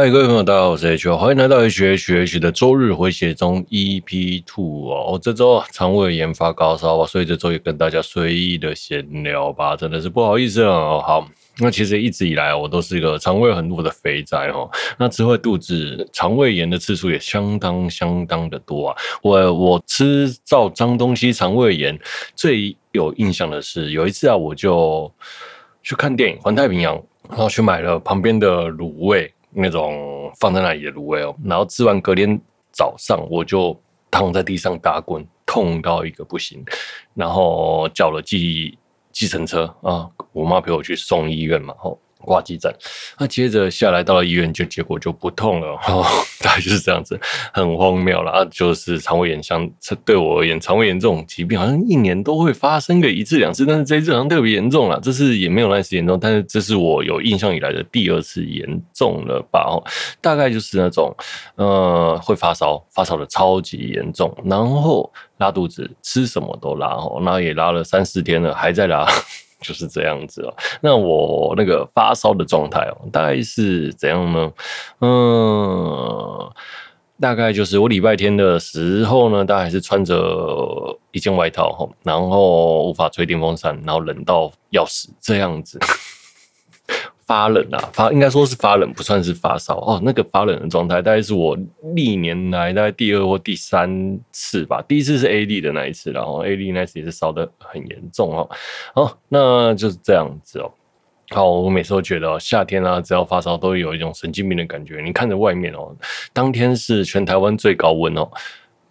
嗨，各位朋友，大家好，我是 H，欢迎来到 H H H 的周日回血中 EP Two 哦。我这周肠胃炎发高烧吧，所以这周也跟大家随意的闲聊吧，真的是不好意思哦。好，那其实一直以来我都是一个肠胃很弱的肥宅哦。那吃坏肚子、肠胃炎的次数也相当相当的多啊。我我吃造脏东西、肠胃炎最有印象的是有一次啊，我就去看电影《环太平洋》，然后去买了旁边的卤味。那种放在那里的芦苇哦，然后吃完隔天早上我就躺在地上打滚，痛到一个不行，然后叫了计计程车啊，我妈陪我去送医院嘛，吼。挂急诊，那接着下来到了医院，就结果就不痛了，哦，大概就是这样子，很荒谬了啊！就是肠胃炎，像对我而言，肠胃炎这种疾病好像一年都会发生个一次两次，但是这一次好像特别严重了。这次也没有那次严重，但是这是我有印象以来的第二次严重了吧？哦，大概就是那种呃会发烧，发烧的超级严重，然后拉肚子，吃什么都拉哦，然后也拉了三四天了，还在拉。就是这样子哦。那我那个发烧的状态哦，大概是怎样呢？嗯，大概就是我礼拜天的时候呢，大概是穿着一件外套哈，然后无法吹电风扇，然后冷到要死这样子。发冷啊，发应该说是发冷，不算是发烧哦。那个发冷的状态，大概是我历年来大概第二或第三次吧。第一次是 AD 的那一次，然后 AD 那次也是烧得很严重哦。好，那就是这样子哦。好，我每次都觉得夏天啊，只要发烧都有一种神经病的感觉。你看着外面哦，当天是全台湾最高温哦。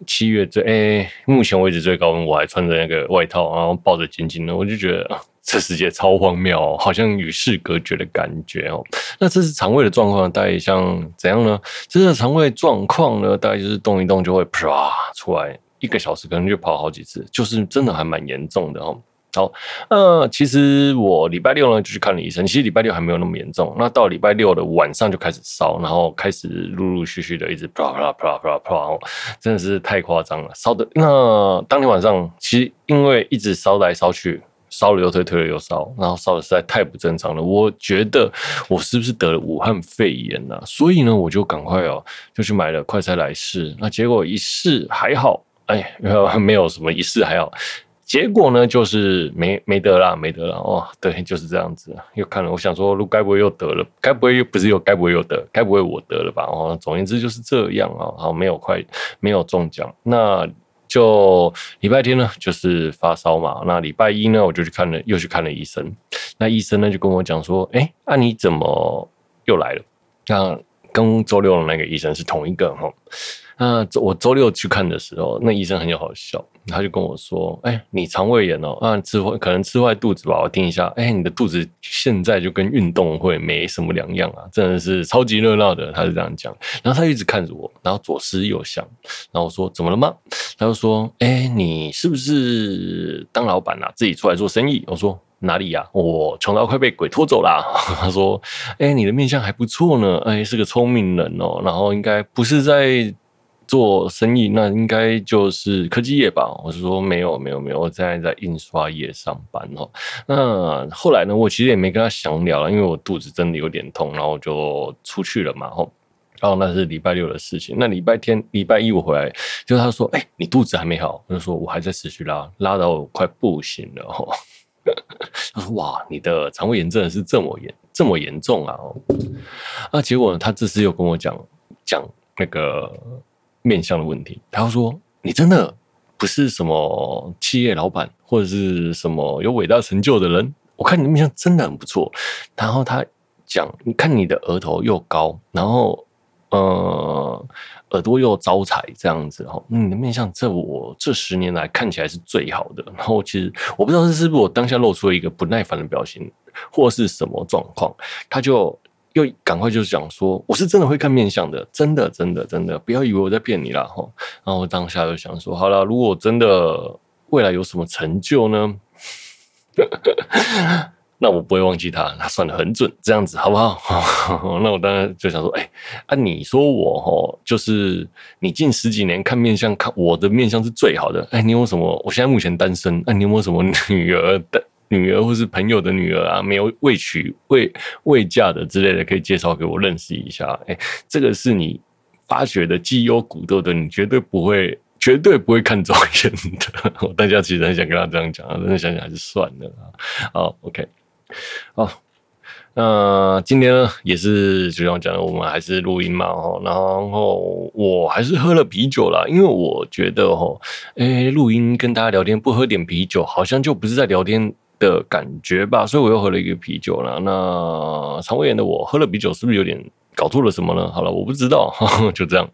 七月最诶、目前为止最高温，我还穿着那个外套，然后抱着紧紧的，我就觉得这世界超荒谬哦，好像与世隔绝的感觉哦。那这是肠胃的状况，大概像怎样呢？这是肠胃状况呢，大概就是动一动就会啪出来，一个小时可能就跑好几次，就是真的还蛮严重的哦。好，呃，其实我礼拜六呢就去看了医生，其实礼拜六还没有那么严重。那到礼拜六的晚上就开始烧，然后开始陆陆续续的一直啪啪啪啪啪，真的是太夸张了，烧的。那当天晚上其实因为一直烧来烧去，烧了又退，退了又烧，然后烧的实在太不正常了。我觉得我是不是得了武汉肺炎呢？所以呢，我就赶快哦，就去买了快筛来试。那结果一试还好，哎，没有什么一试还好。结果呢，就是没没得了，没得了哦。对，就是这样子。又看了，我想说，该不会又得了？该不会又不是又该不会又得？该不会我得了吧？哦，总而言之就是这样啊。好，没有快，没有中奖。那就礼拜天呢，就是发烧嘛。那礼拜一呢，我就去看了，又去看了医生。那医生呢，就跟我讲说，哎，那你怎么又来了？那跟周六的那个医生是同一个哈。那我周六去看的时候，那医生很有好笑，他就跟我说：“哎、你肠胃炎哦，啊，吃坏可能吃坏肚子吧？我听一下，哎、你的肚子现在就跟运动会没什么两样啊，真的是超级热闹的。”他是这样讲，然后他一直看着我，然后左思右想，然后我说：“怎么了吗？”他就说：“哎、你是不是当老板啊？自己出来做生意？”我说：“哪里呀、我穷到快被鬼拖走了。”他说：“哎、你的面相还不错呢，哎、是个聪明人哦，然后应该不是在。”做生意那应该就是科技业吧？我是说没有没有没有，我现在在印刷业上班哦。那后来呢，我其实也没跟他详聊了，因为我肚子真的有点痛，然后就出去了嘛。吼，然后那是礼拜六的事情。那礼拜天、礼拜一我回来，就他说：“哎、你肚子还没好。”我就说：“我还在持续拉，拉到我快不行了。”吼，他说：“哇，你的肠胃炎真的是这么严这么严重啊？”哦，那结果，他这次又跟我讲讲那个。面相的问题，他说：“你真的不是什么企业老板，或者是什么有伟大成就的人。我看你的面相真的很不错。”然后他讲：“你看你的额头又高，然后呃耳朵又招财，这样子哈，你的面相这我这十年来看起来是最好的。”然后其实我不知道是是不是我当下露出了一个不耐烦的表情，或是什么状况，他就。又赶快就讲说，我是真的会看面相的，真的真的真的，不要以为我在骗你啦哈。然后我当下就想说，好了，如果真的未来有什么成就呢，那我不会忘记他，他算得很准，这样子好不好？那我当然就想说，哎、欸，啊，你说我哦，就是你近十几年看面相，看我的面相是最好的，哎、你有什么？我现在目前单身，哎、你有没有什么女儿的？女儿或是朋友的女儿啊，没有未娶未未嫁的之类的，可以介绍给我认识一下。哎，这个是你发掘的绩优股豆的，你绝对不会，绝对不会看走眼的。我大家其实很想跟他这样讲啊，但是想想还是算了啊。好，OK，好。那今天呢，也是就像讲的，我们还是录音嘛，哈，然后我还是喝了啤酒啦，因为我觉得哈，诶，录音跟大家聊天不喝点啤酒，好像就不是在聊天的感觉吧，所以我又喝了一个啤酒啦。那肠胃炎的我喝了啤酒，是不是有点搞错了什么呢？好了，我不知道，就这样。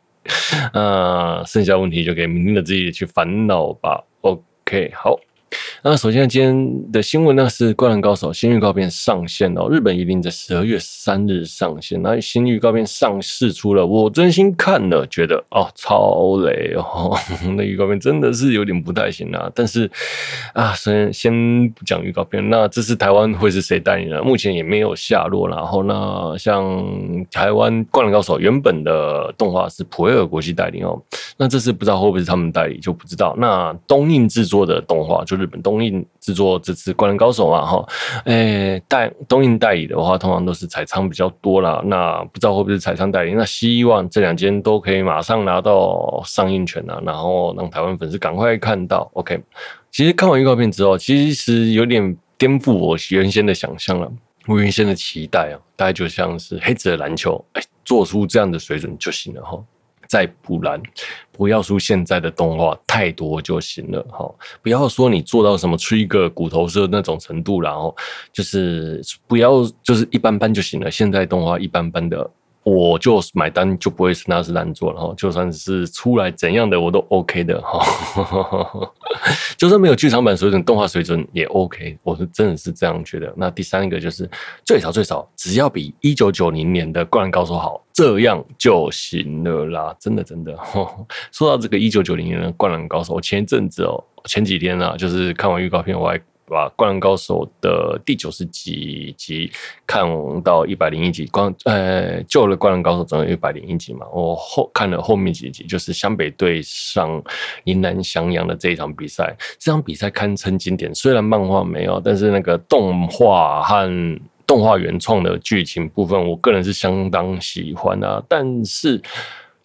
那剩下问题就给明天的自己去烦恼吧。OK，好。那首先今天的新闻呢是《灌篮高手》新预告片上线哦，日本一定在十二月三日上线。那新预告片上市出了，我真心看了，觉得哦超雷哦，那预告片真的是有点不太行啊。但是啊，先先不讲预告片，那这次台湾会是谁代理呢？目前也没有下落。然后呢，像台湾《灌篮高手》原本的动画是普瑞尔国际代理哦，那这次不知道会不会是他们代理就不知道。那东映制作的动画就是日本东。映制作这次《灌篮高手》嘛，哈，诶，代东映代理的话，通常都是彩仓比较多啦。那不知道会不会是彩仓代理？那希望这两间都可以马上拿到上映权啊，然后让台湾粉丝赶快看到。OK，其实看完预告片之后，其实有点颠覆我原先的想象了。我原先的期待啊，大概就像是黑子的篮球，哎，做出这样的水准就行了哈。再不然，不要说现在的动画太多就行了哈。不要说你做到什么出一个骨头色那种程度，然后就是不要就是一般般就行了。现在动画一般般的。我就买单就不会是那是烂作了哈，就算是出来怎样的我都 OK 的哈，就算没有剧场版水准，动画水准也 OK，我是真的是这样觉得。那第三个就是最少最少只要比一九九零年的《灌篮高手》好，这样就行了啦，真的真的。说到这个一九九零年的《灌篮高手》，我前一阵子哦，前几天啊，就是看完预告片我还。把《灌篮高手》的第九十几集看到一百零一集，光呃救了《灌篮高手》总有一百零一集嘛。我后看了后面几集，就是湘北对上云南翔阳的这一场比赛。这场比赛堪称经典，虽然漫画没有，但是那个动画和动画原创的剧情部分，我个人是相当喜欢啊。但是。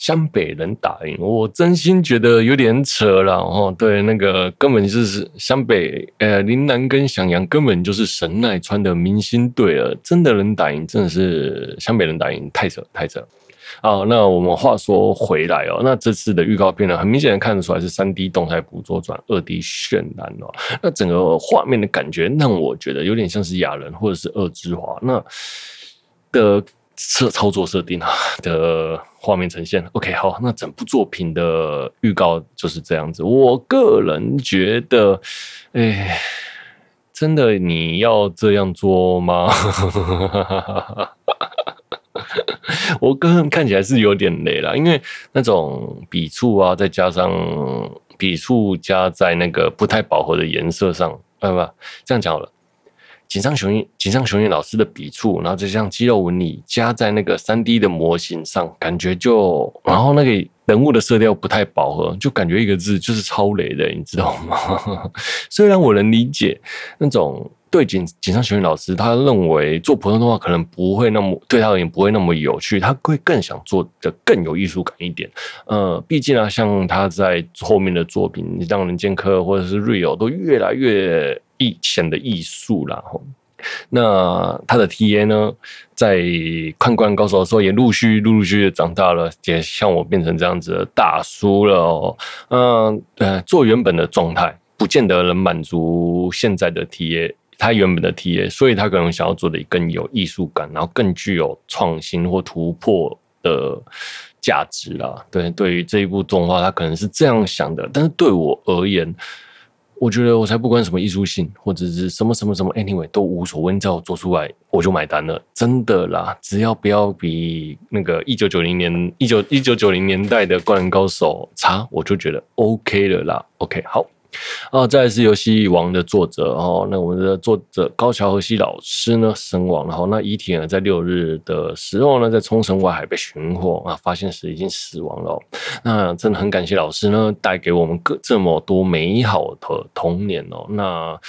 湘北人打赢，我真心觉得有点扯了哦。对，那个根本就是湘北，呃，林南跟翔阳根本就是神奈川的明星队了。真的能打赢，真的是湘北人打赢，太扯太扯。好，那我们话说回来哦，那这次的预告片呢，很明显的看得出来是三 D 动态捕捉转二 D 渲染哦。那整个画面的感觉让我觉得有点像是亚人或者是二之华那的。设操作设定啊的画面呈现，OK，好，那整部作品的预告就是这样子。我个人觉得，哎，真的你要这样做吗？我个人看起来是有点累了，因为那种笔触啊，再加上笔触加在那个不太饱和的颜色上，啊不，这样讲好了。井上雄彦，井上雄彦老师的笔触，然后就像肌肉纹理加在那个三 D 的模型上，感觉就，然后那个人物的色调不太饱和，就感觉一个字就是超雷的，你知道吗？虽然我能理解那种对井井上雄彦老师，他认为做普通动画可能不会那么对他而言不会那么有趣，他会更想做的更有艺术感一点。呃，毕竟啊，像他在后面的作品，你让人剑客或者是 Real 都越来越。艺前的艺术啦，那他的 TA 呢，在看《灌篮高手》的时候，也陆续陆陆续续长大了，也像我变成这样子的大叔了哦。嗯，呃，做原本的状态，不见得能满足现在的 TA，他原本的 TA，所以他可能想要做的更有艺术感，然后更具有创新或突破的价值啦。对，对于这一部动画，他可能是这样想的，但是对我而言。我觉得我才不管什么艺术性或者是什么什么什么，anyway 都无所谓，只要做出来我就买单了，真的啦！只要不要比那个一九九零年一九一九九零年代的《灌篮高手》差，我就觉得 OK 了啦。OK，好。啊，再来是游戏王的作者哦，那我们的作者高桥和希老师呢身亡，然后那遗体呢在六日的时候呢在冲绳外海被寻获啊，发现时已经死亡了。那真的很感谢老师呢带给我们各这么多美好的童年哦。那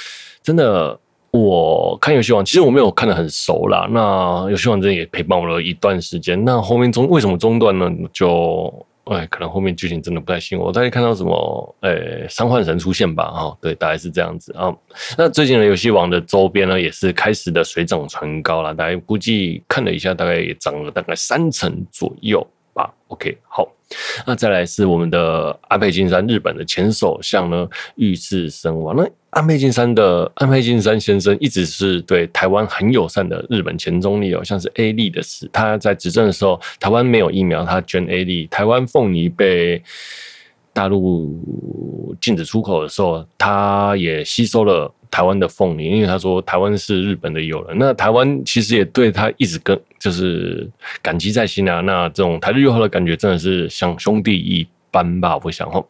真的我看游戏王，其实我没有看得很熟啦。那游戏王真的也陪伴我了一段时间。那后面中为什么中断呢？就哎，可能后面剧情真的不太行我。大概看到什么，哎，三幻神出现吧？哈，对，大概是这样子啊。那最近的游戏王的周边呢，也是开始的水涨船高了。大概估计看了一下，大概也涨了大概三成左右。OK，好。那再来是我们的安倍晋三，日本的前首相呢，遇刺身亡。那安倍晋三的安倍晋三先生一直是对台湾很友善的日本前总理好，像是 A 利的事，他在执政的时候，台湾没有疫苗，他捐 A 利；台湾凤梨被大陆禁止出口的时候，他也吸收了。台湾的凤梨，因为他说台湾是日本的友人，那台湾其实也对他一直跟就是感激在心啊。那这种台日友好的感觉真的是像兄弟一般吧，我想吼。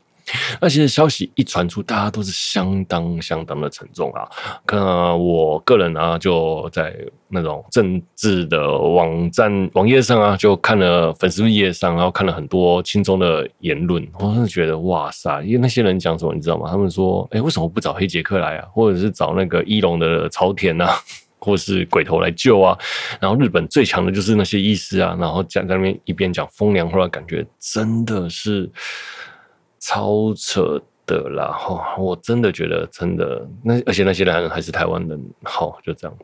那其实消息一传出，大家都是相当相当的沉重啊。可能我个人啊，就在那种政治的网站网页上啊，就看了粉丝页上，然后看了很多轻松的言论，我是觉得哇塞，因为那些人讲什么你知道吗？他们说，哎，为什么不找黑杰克来啊？或者是找那个伊隆的朝田啊，或是鬼头来救啊？然后日本最强的就是那些医师啊，然后讲在那边一边讲风凉话，感觉真的是。超扯的啦！哈，我真的觉得真的那，而且那些人还是台湾人，好，就这样。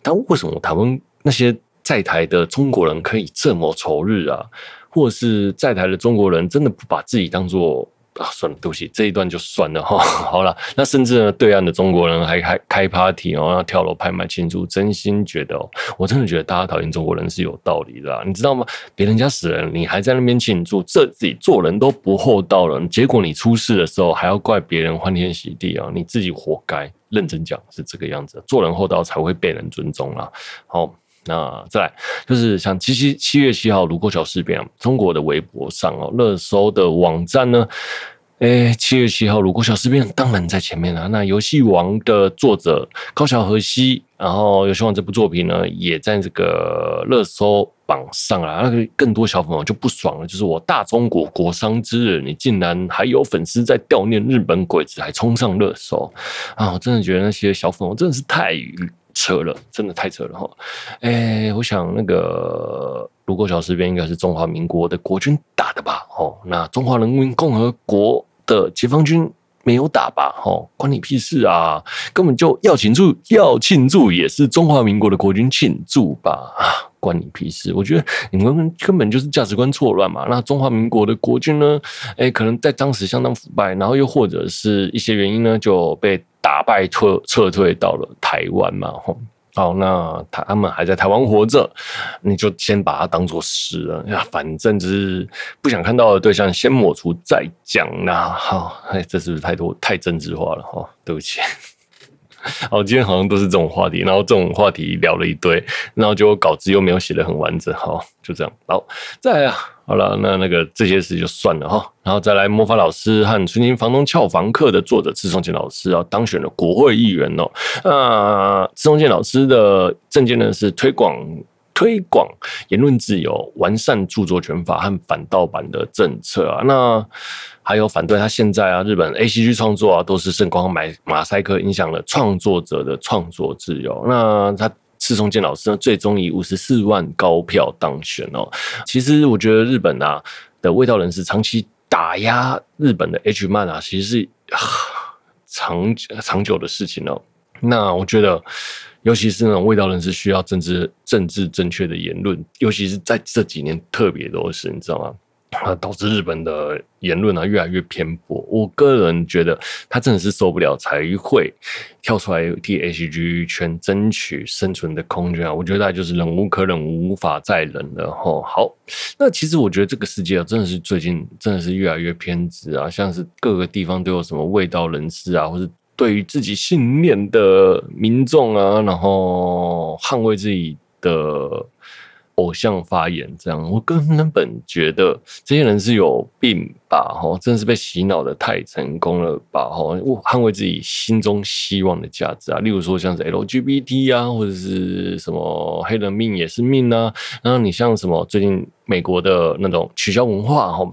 但为什么台湾那些在台的中国人可以这么仇日啊？或者是在台的中国人真的不把自己当做？啊，算了，对不起，这一段就算了哈。好了，那甚至呢，对岸的中国人还开开 party 哦，要跳楼拍卖庆祝，真心觉得，我真的觉得大家讨厌中国人是有道理的，你知道吗？别人家死人，你还在那边庆祝，这自己做人都不厚道了。结果你出事的时候还要怪别人欢天喜地啊，你自己活该。认真讲是这个样子，做人厚道才会被人尊重啦。好，那再来就是像七七七月七号卢沟桥事变，中国的微博上哦，热搜的网站呢。哎，七月七号，卢沟桥事变当然在前面了。那游戏王的作者高桥和希，然后游戏王这部作品呢，也在这个热搜榜上啊。那个更多小粉红就不爽了，就是我大中国国殇之日，你竟然还有粉丝在悼念日本鬼子，还冲上热搜啊！我真的觉得那些小粉红真的是太扯了，真的太扯了哈。哎，我想那个卢沟桥事变应该是中华民国的国军打的吧？哦，那中华人民共和国。的解放军没有打吧？哦，关你屁事啊！根本就要庆祝，要庆祝也是中华民国的国军庆祝吧？啊，关你屁事！我觉得你们根本就是价值观错乱嘛。那中华民国的国军呢？哎，可能在当时相当腐败，然后又或者是一些原因呢，就被打败撤撤退到了台湾嘛。吼。好，那他们还在台湾活着，你就先把它当做死人呀。反正只是不想看到的对象，先抹除再讲啦。好，哎，这是不是太多太政治化了？哈，对不起。好，今天好像都是这种话题，然后这种话题聊了一堆，然后结果稿子又没有写得很完整。好，就这样。好，再来啊。好了，那那个这些事就算了哈，然后再来魔法老师和纯情房东俏房客的作者赤松健老师啊，当选了国会议员哦。那赤松健老师的证件呢是推广推广言论自由、完善著作权法和反盗版的政策啊。那还有反对他现在啊，日本 ACG 创作啊都是圣光买马赛克影响了创作者的创作自由。那他。赤松健老师呢，最终以五十四万高票当选哦。其实我觉得日本啊的味道人士长期打压日本的 H 漫啊，其实是长长久的事情哦。那我觉得，尤其是那种味道人士需要政治政治正确的言论，尤其是在这几年特别多事，你知道吗？啊，导致日本的言论啊越来越偏颇。我个人觉得他真的是受不了，才会跳出来替 H G 圈争取生存的空间啊！我觉得他就是忍无可忍，无法再忍了吼。好，那其实我觉得这个世界啊，真的是最近真的是越来越偏执啊，像是各个地方都有什么味道人士啊，或是对于自己信念的民众啊，然后捍卫自己的。偶像发言这样，我根本觉得这些人是有病吧？哈，真是被洗脑的太成功了吧？哈，我捍卫自己心中希望的价值啊，例如说像是 LGBT 啊，或者是什么黑人命也是命啊，然后你像什么最近美国的那种取消文化哈，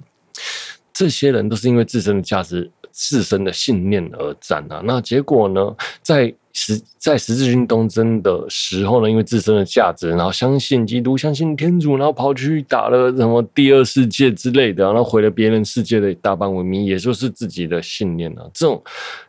这些人都是因为自身的价值、自身的信念而战啊。那结果呢，在十在十字军东征的时候呢，因为自身的价值，然后相信基督，相信天主，然后跑去打了什么第二世界之类的，然后毁了别人世界的大半文明，也就是自己的信念啊。这种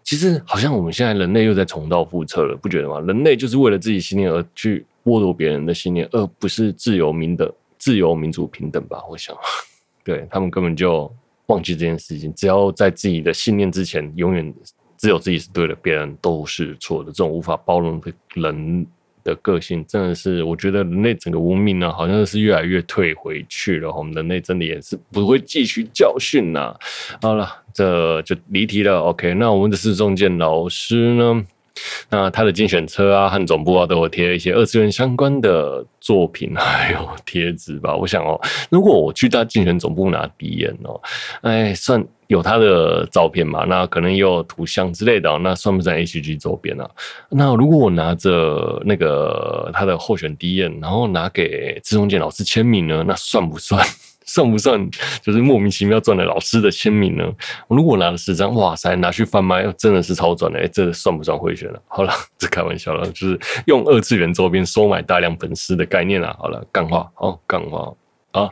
其实好像我们现在人类又在重蹈覆辙了，不觉得吗？人类就是为了自己信念而去剥夺别人的信念，而不是自由、民的自由、民主、平等吧？我想，对他们根本就忘记这件事情，只要在自己的信念之前，永远。只有自己是对的，别人都是错的。这种无法包容的人的个性，真的是我觉得人类整个文明呢，好像是越来越退回去了。我们人类真的也是不会继续教训呐。好了，这就离题了。OK，那我们的施仲鉴老师呢？那他的竞选车啊和总部啊都有贴一些二次元相关的作品 还有贴纸吧。我想哦，如果我去他竞选总部拿鼻烟哦，哎，算。有他的照片嘛？那可能也有图像之类的，那算不算 HG 周边啊？那如果我拿着那个他的候选 DM，然后拿给施仲鉴老师签名呢？那算不算？算不算？就是莫名其妙赚了老师的签名呢？如果拿了十张，哇塞，拿去贩卖，真的是超赚的，欸！这算不算贿选了？好了，这开玩笑了，就是用二次元周边收买大量粉丝的概念啦。好了，干话，哦干话。啊，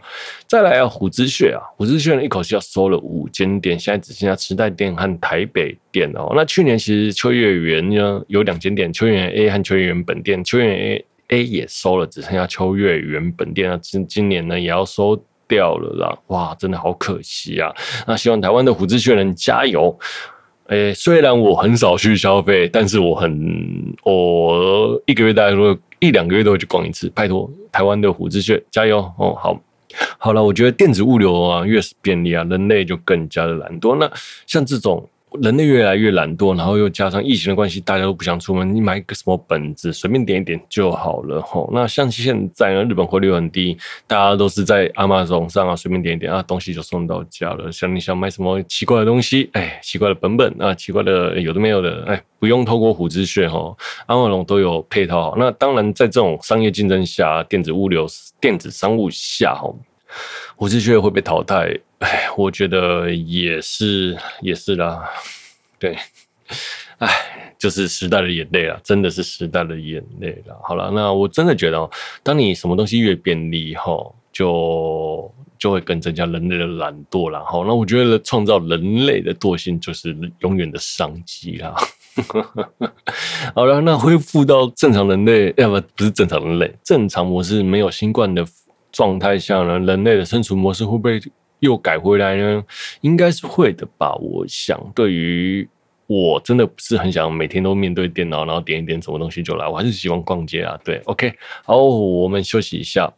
再来啊，虎之穴啊，虎之穴呢一口气要收了五间店，现在只剩下池袋店和台北店哦。那去年其实秋叶原呢有两间店，秋叶原 A 和秋叶原本店，秋叶原 A A 也收了，只剩下秋叶原本店啊。今今年呢也要收掉了啦，哇，真的好可惜啊。那希望台湾的虎之穴能加油。诶、虽然我很少去消费，但是我很我一个月大概说一两个月都会去逛一次，拜托台湾的虎之穴加油哦，好。好了，我觉得电子物流啊，越是便利啊，人类就更加的懒惰。那像这种人类越来越懒惰，然后又加上疫情的关系，大家都不想出门，你买个什么本子，随便点一点就好了吼。那像现在呢，日本汇率很低，大家都是在 Amazon 上啊，随便点一点啊，东西就送到家了。像你想买什么奇怪的东西，哎，奇怪的本本啊，奇怪的有的没有的，哎，不用透过虎之穴哈，Amazon 都有配套好。那当然，在这种商业竞争下，电子物流、电子商务下吼。虎之穴会被淘汰，哎，我觉得也是，也是啦。对，哎，就是时代的眼泪啊，真的是时代的眼泪了。好了，那我真的觉得，当你什么东西越便利哈，就就会更增加人类的懒惰了。哈，那我觉得创造人类的惰性就是永远的商机啦。好了，那恢复到正常人类，要不不是正常人类，正常模式没有新冠的。状态下呢，人类的生存模式会不会又改回来呢？应该是会的吧。我想，对于我真的不是很想每天都面对电脑，然后点一点什么东西就来，我还是喜欢逛街啊。对，OK，好，我们休息一下。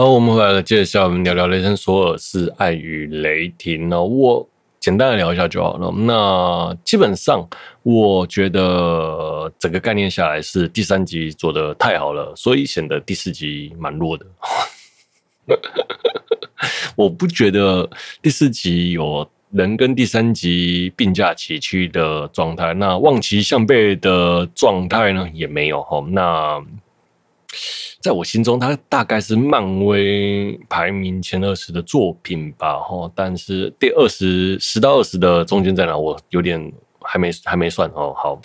好，我们回来了，接着下我们聊聊雷神索尔是爱与雷霆哦。我简单的聊一下就好了。那基本上，我觉得整个概念下来是第三集做得太好了，所以显得第四集蛮弱的。我不觉得第四集有人跟第三集并驾齐驱的状态，那望其项背的状态呢也没有哈。那在我心中，它大概是漫威排名前二十的作品吧，哈。但是第二十十到二十的中间在哪，我有点还没还没算哦。好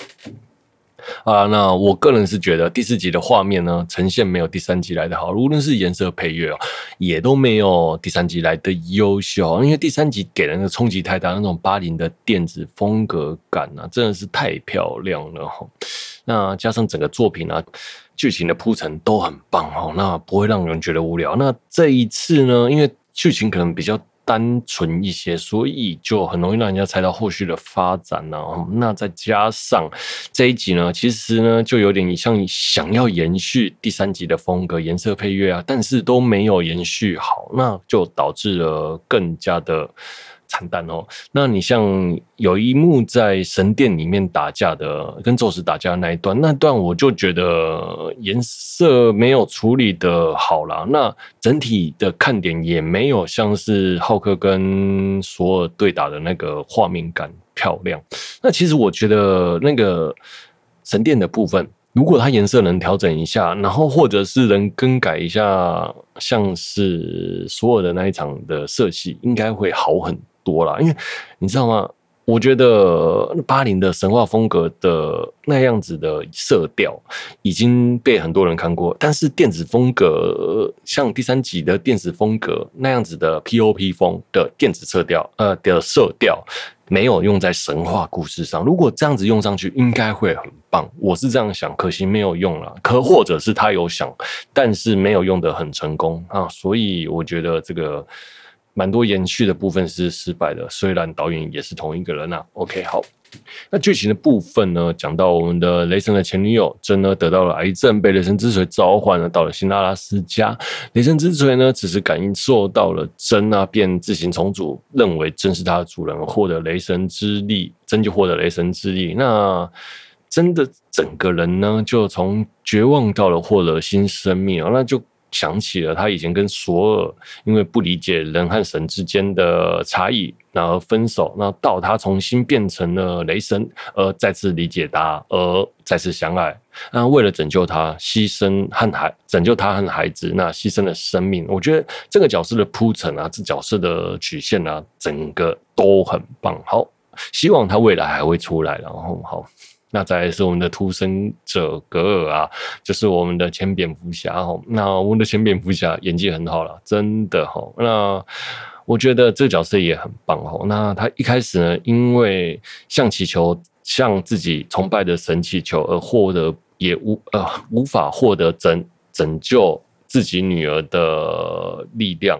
啊，那我个人是觉得第四集的画面呢，呈现没有第三集来的好，无论是颜色、配乐哦，也都没有第三集来的优秀。因为第三集给人的冲击太大，那种八零的电子风格感啊，真的是太漂亮了哈。那加上整个作品啊。剧情的铺陈都很棒哦，那不会让人觉得无聊。那这一次呢，因为剧情可能比较单纯一些，所以就很容易让人家猜到后续的发展呢。那再加上这一集呢，其实呢就有点像想要延续第三集的风格、颜色、配乐啊，但是都没有延续好，那就导致了更加的惨淡哦。那你像有一幕在神殿里面打架的，跟宙斯打架的那一段，那段我就觉得颜色没有处理的好啦。那整体的看点也没有像是浩克跟索尔对打的那个画面感漂亮。那其实我觉得那个神殿的部分。如果它颜色能调整一下，然后或者是能更改一下，像是所有的那一场的色系，应该会好很多了。因为你知道吗？我觉得八零的神话风格的那样子的色调已经被很多人看过，但是电子风格，像第三集的电子风格那样子的 POP 风的电子色调，呃的色调。没有用在神话故事上，如果这样子用上去，应该会很棒。我是这样想，可惜没有用了。可或者是他有想，但是没有用得很成功啊。所以我觉得这个蛮多延续的部分是失败的。虽然导演也是同一个人啊。OK，好。那剧情的部分呢？讲到我们的雷神的前女友珍呢，得到了癌症，被雷神之锤召唤了，到了新阿拉斯加。雷神之锤呢，只是感应受到了珍啊，便自行重组，认为珍是他的主人，获得雷神之力，珍就获得雷神之力。那真的整个人呢，就从绝望到了获得新生命啊，那就。想起了他以前跟索尔因为不理解人和神之间的差异，然后分手。那到他重新变成了雷神，而再次理解他，而再次相爱。那为了拯救他，牺牲和孩拯救他和孩子，那牺牲了生命。我觉得这个角色的铺陈啊，这角色的曲线啊，整个都很棒。好，希望他未来还会出来。然后好。那再来是我们的突生者格尔啊，就是我们的前蝙蝠侠哈。那我们的前蝙蝠侠演技很好了，真的哈。那我觉得这个角色也很棒哈。那他一开始呢，因为向祈求向自己崇拜的神气球而获得，也无呃无法获得拯拯救自己女儿的力量。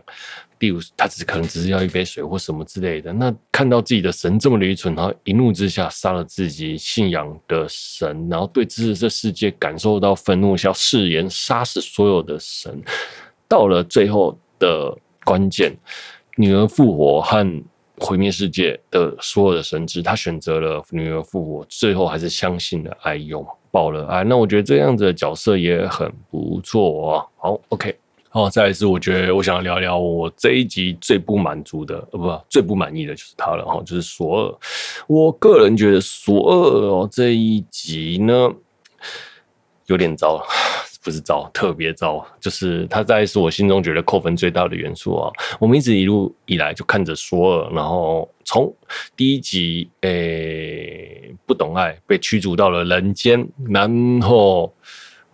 例如，他只可能只是要一杯水或什么之类的。那看到自己的神这么愚蠢，然后一怒之下杀了自己信仰的神，然后对这这世界感受到愤怒，想要誓言杀死所有的神。到了最后的关键，女儿复活和毁灭世界的所有的神祇，他选择了女儿复活，最后还是相信了爱，拥抱了爱。那我觉得这样子的角色也很不错啊。好，OK。哦，再来是我觉得我想要聊聊我这一集最不满足的，呃，不，最不满意的就是他了哈，就是索尔。我个人觉得索尔哦这一集呢有点糟，不是糟，特别糟，就是他在是我心中觉得扣分最大的元素啊。我们一直一路以来就看着索尔，然后从第一集诶不懂爱被驱逐到了人间，然后。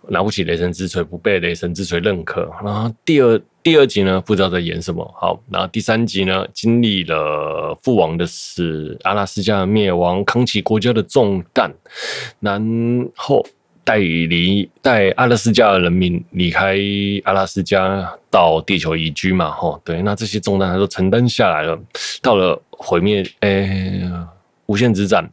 拿不起雷神之锤，不被雷神之锤认可。然后第二第二集呢，不知道在演什么。好，然后第三集呢，经历了父王的死，阿拉斯加的灭亡，扛起国家的重担，然后带离带阿拉斯加的人民离开阿拉斯加到地球移居嘛。吼，对，那这些重担他都承担下来了。到了毁灭，诶，无限之战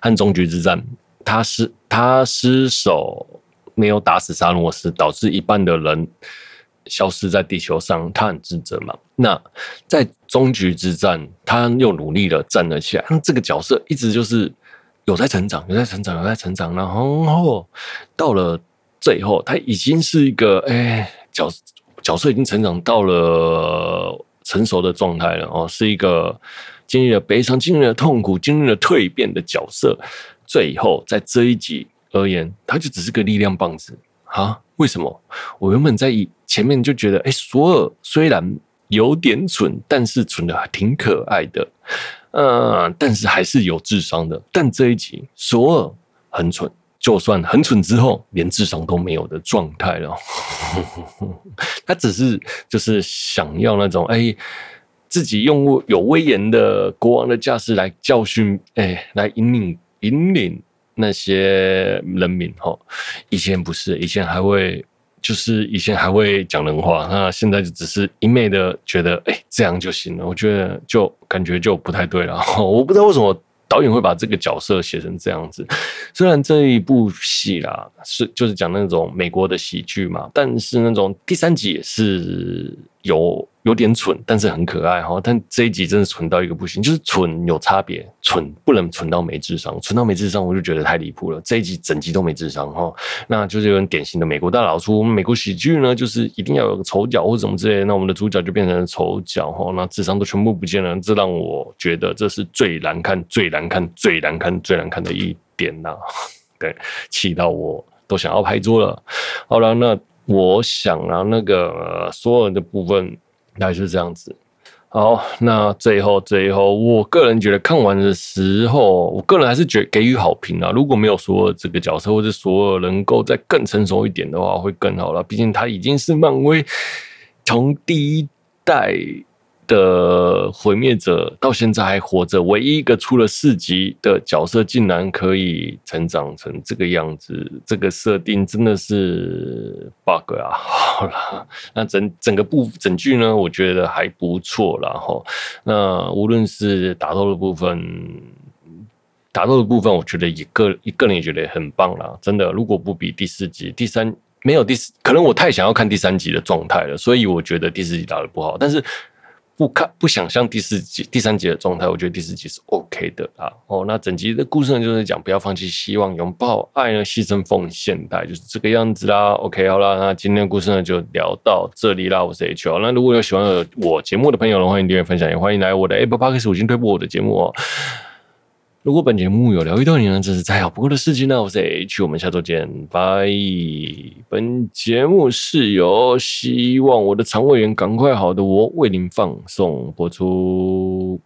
和终局之战，他失他失手。没有打死沙诺斯，导致一半的人消失在地球上，他很自责嘛。那在终局之战，他又努力的站了起来。那这个角色一直就是有在成长，有在成长，有在成长。然后到了最后，他已经是一个哎角角色已经成长到了成熟的状态了哦，是一个经历了悲伤、经历了痛苦、经历了蜕变的角色。最后在这一集。而言，他就只是个力量棒子啊？为什么？我原本在前面就觉得，哎，索尔虽然有点蠢，但是蠢的还挺可爱的，嗯，但是还是有智商的。但这一集，索尔很蠢，就算很蠢之后，连智商都没有的状态了。他只是就是想要那种，哎，自己用有威严的国王的架势来教训，哎，来引领引领。那些人民哈，以前不是，以前还会，就是以前还会讲人话，那现在就只是一昧的觉得，哎、这样就行了。我觉得就感觉就不太对了。我不知道为什么导演会把这个角色写成这样子。虽然这一部戏啦是就是讲那种美国的喜剧嘛，但是那种第三集也是有有点蠢，但是很可爱哈。但这一集真的蠢到一个不行，就是蠢有差别，蠢不能蠢到没智商，蠢到没智商我就觉得太离谱了。这一集整集都没智商哈，那就是有点典型的美国大老粗。我们美国喜剧呢，就是一定要有个丑角或什么之类的，那我们的主角就变成了丑角哈，那智商都全部不见了，这让我觉得这是最难看、最难看、最难看、最难看的一点呐。对，气到我都想要拍桌了。好了，那我想啊，那个、呃、所有人的部分。大概就是这样子。好，那最后最后，我个人觉得看完的时候，我个人还是觉给予好评啊。如果没有说这个角色，或者所有能够再更成熟一点的话，会更好了。毕竟他已经是漫威从第一代。的毁灭者到现在还活着，唯一一个出了四集的角色，竟然可以成长成这个样子，这个设定真的是 bug 啊！好了，那整整个部整剧呢，我觉得还不错然后。那无论是打斗的部分，打斗的部分，我觉得一个一个人也觉得很棒啦。真的，如果不比第四集、第三没有第四，可能我太想要看第三集的状态了，所以我觉得第四集打得不好，但是。不看不想象第四集第三集的状态，我觉得第四集是 OK 的啊。哦，那整集的故事呢，就是讲不要放弃希望，拥抱爱呢，牺牲奉献，大概就是这个样子啦。OK，好啦，那今天的故事呢就聊到这里啦。我是 H 哦，那如果有喜欢我节目的朋友呢，欢迎订阅分享，也欢迎来我的 Apple Podcast 五星推播我的节目哦。如果本节目有疗愈到你呢，这是再好不过的事情呢。我是 H，我们下周见，拜。本节目是由希望我的肠胃炎赶快好的我为您放送播出。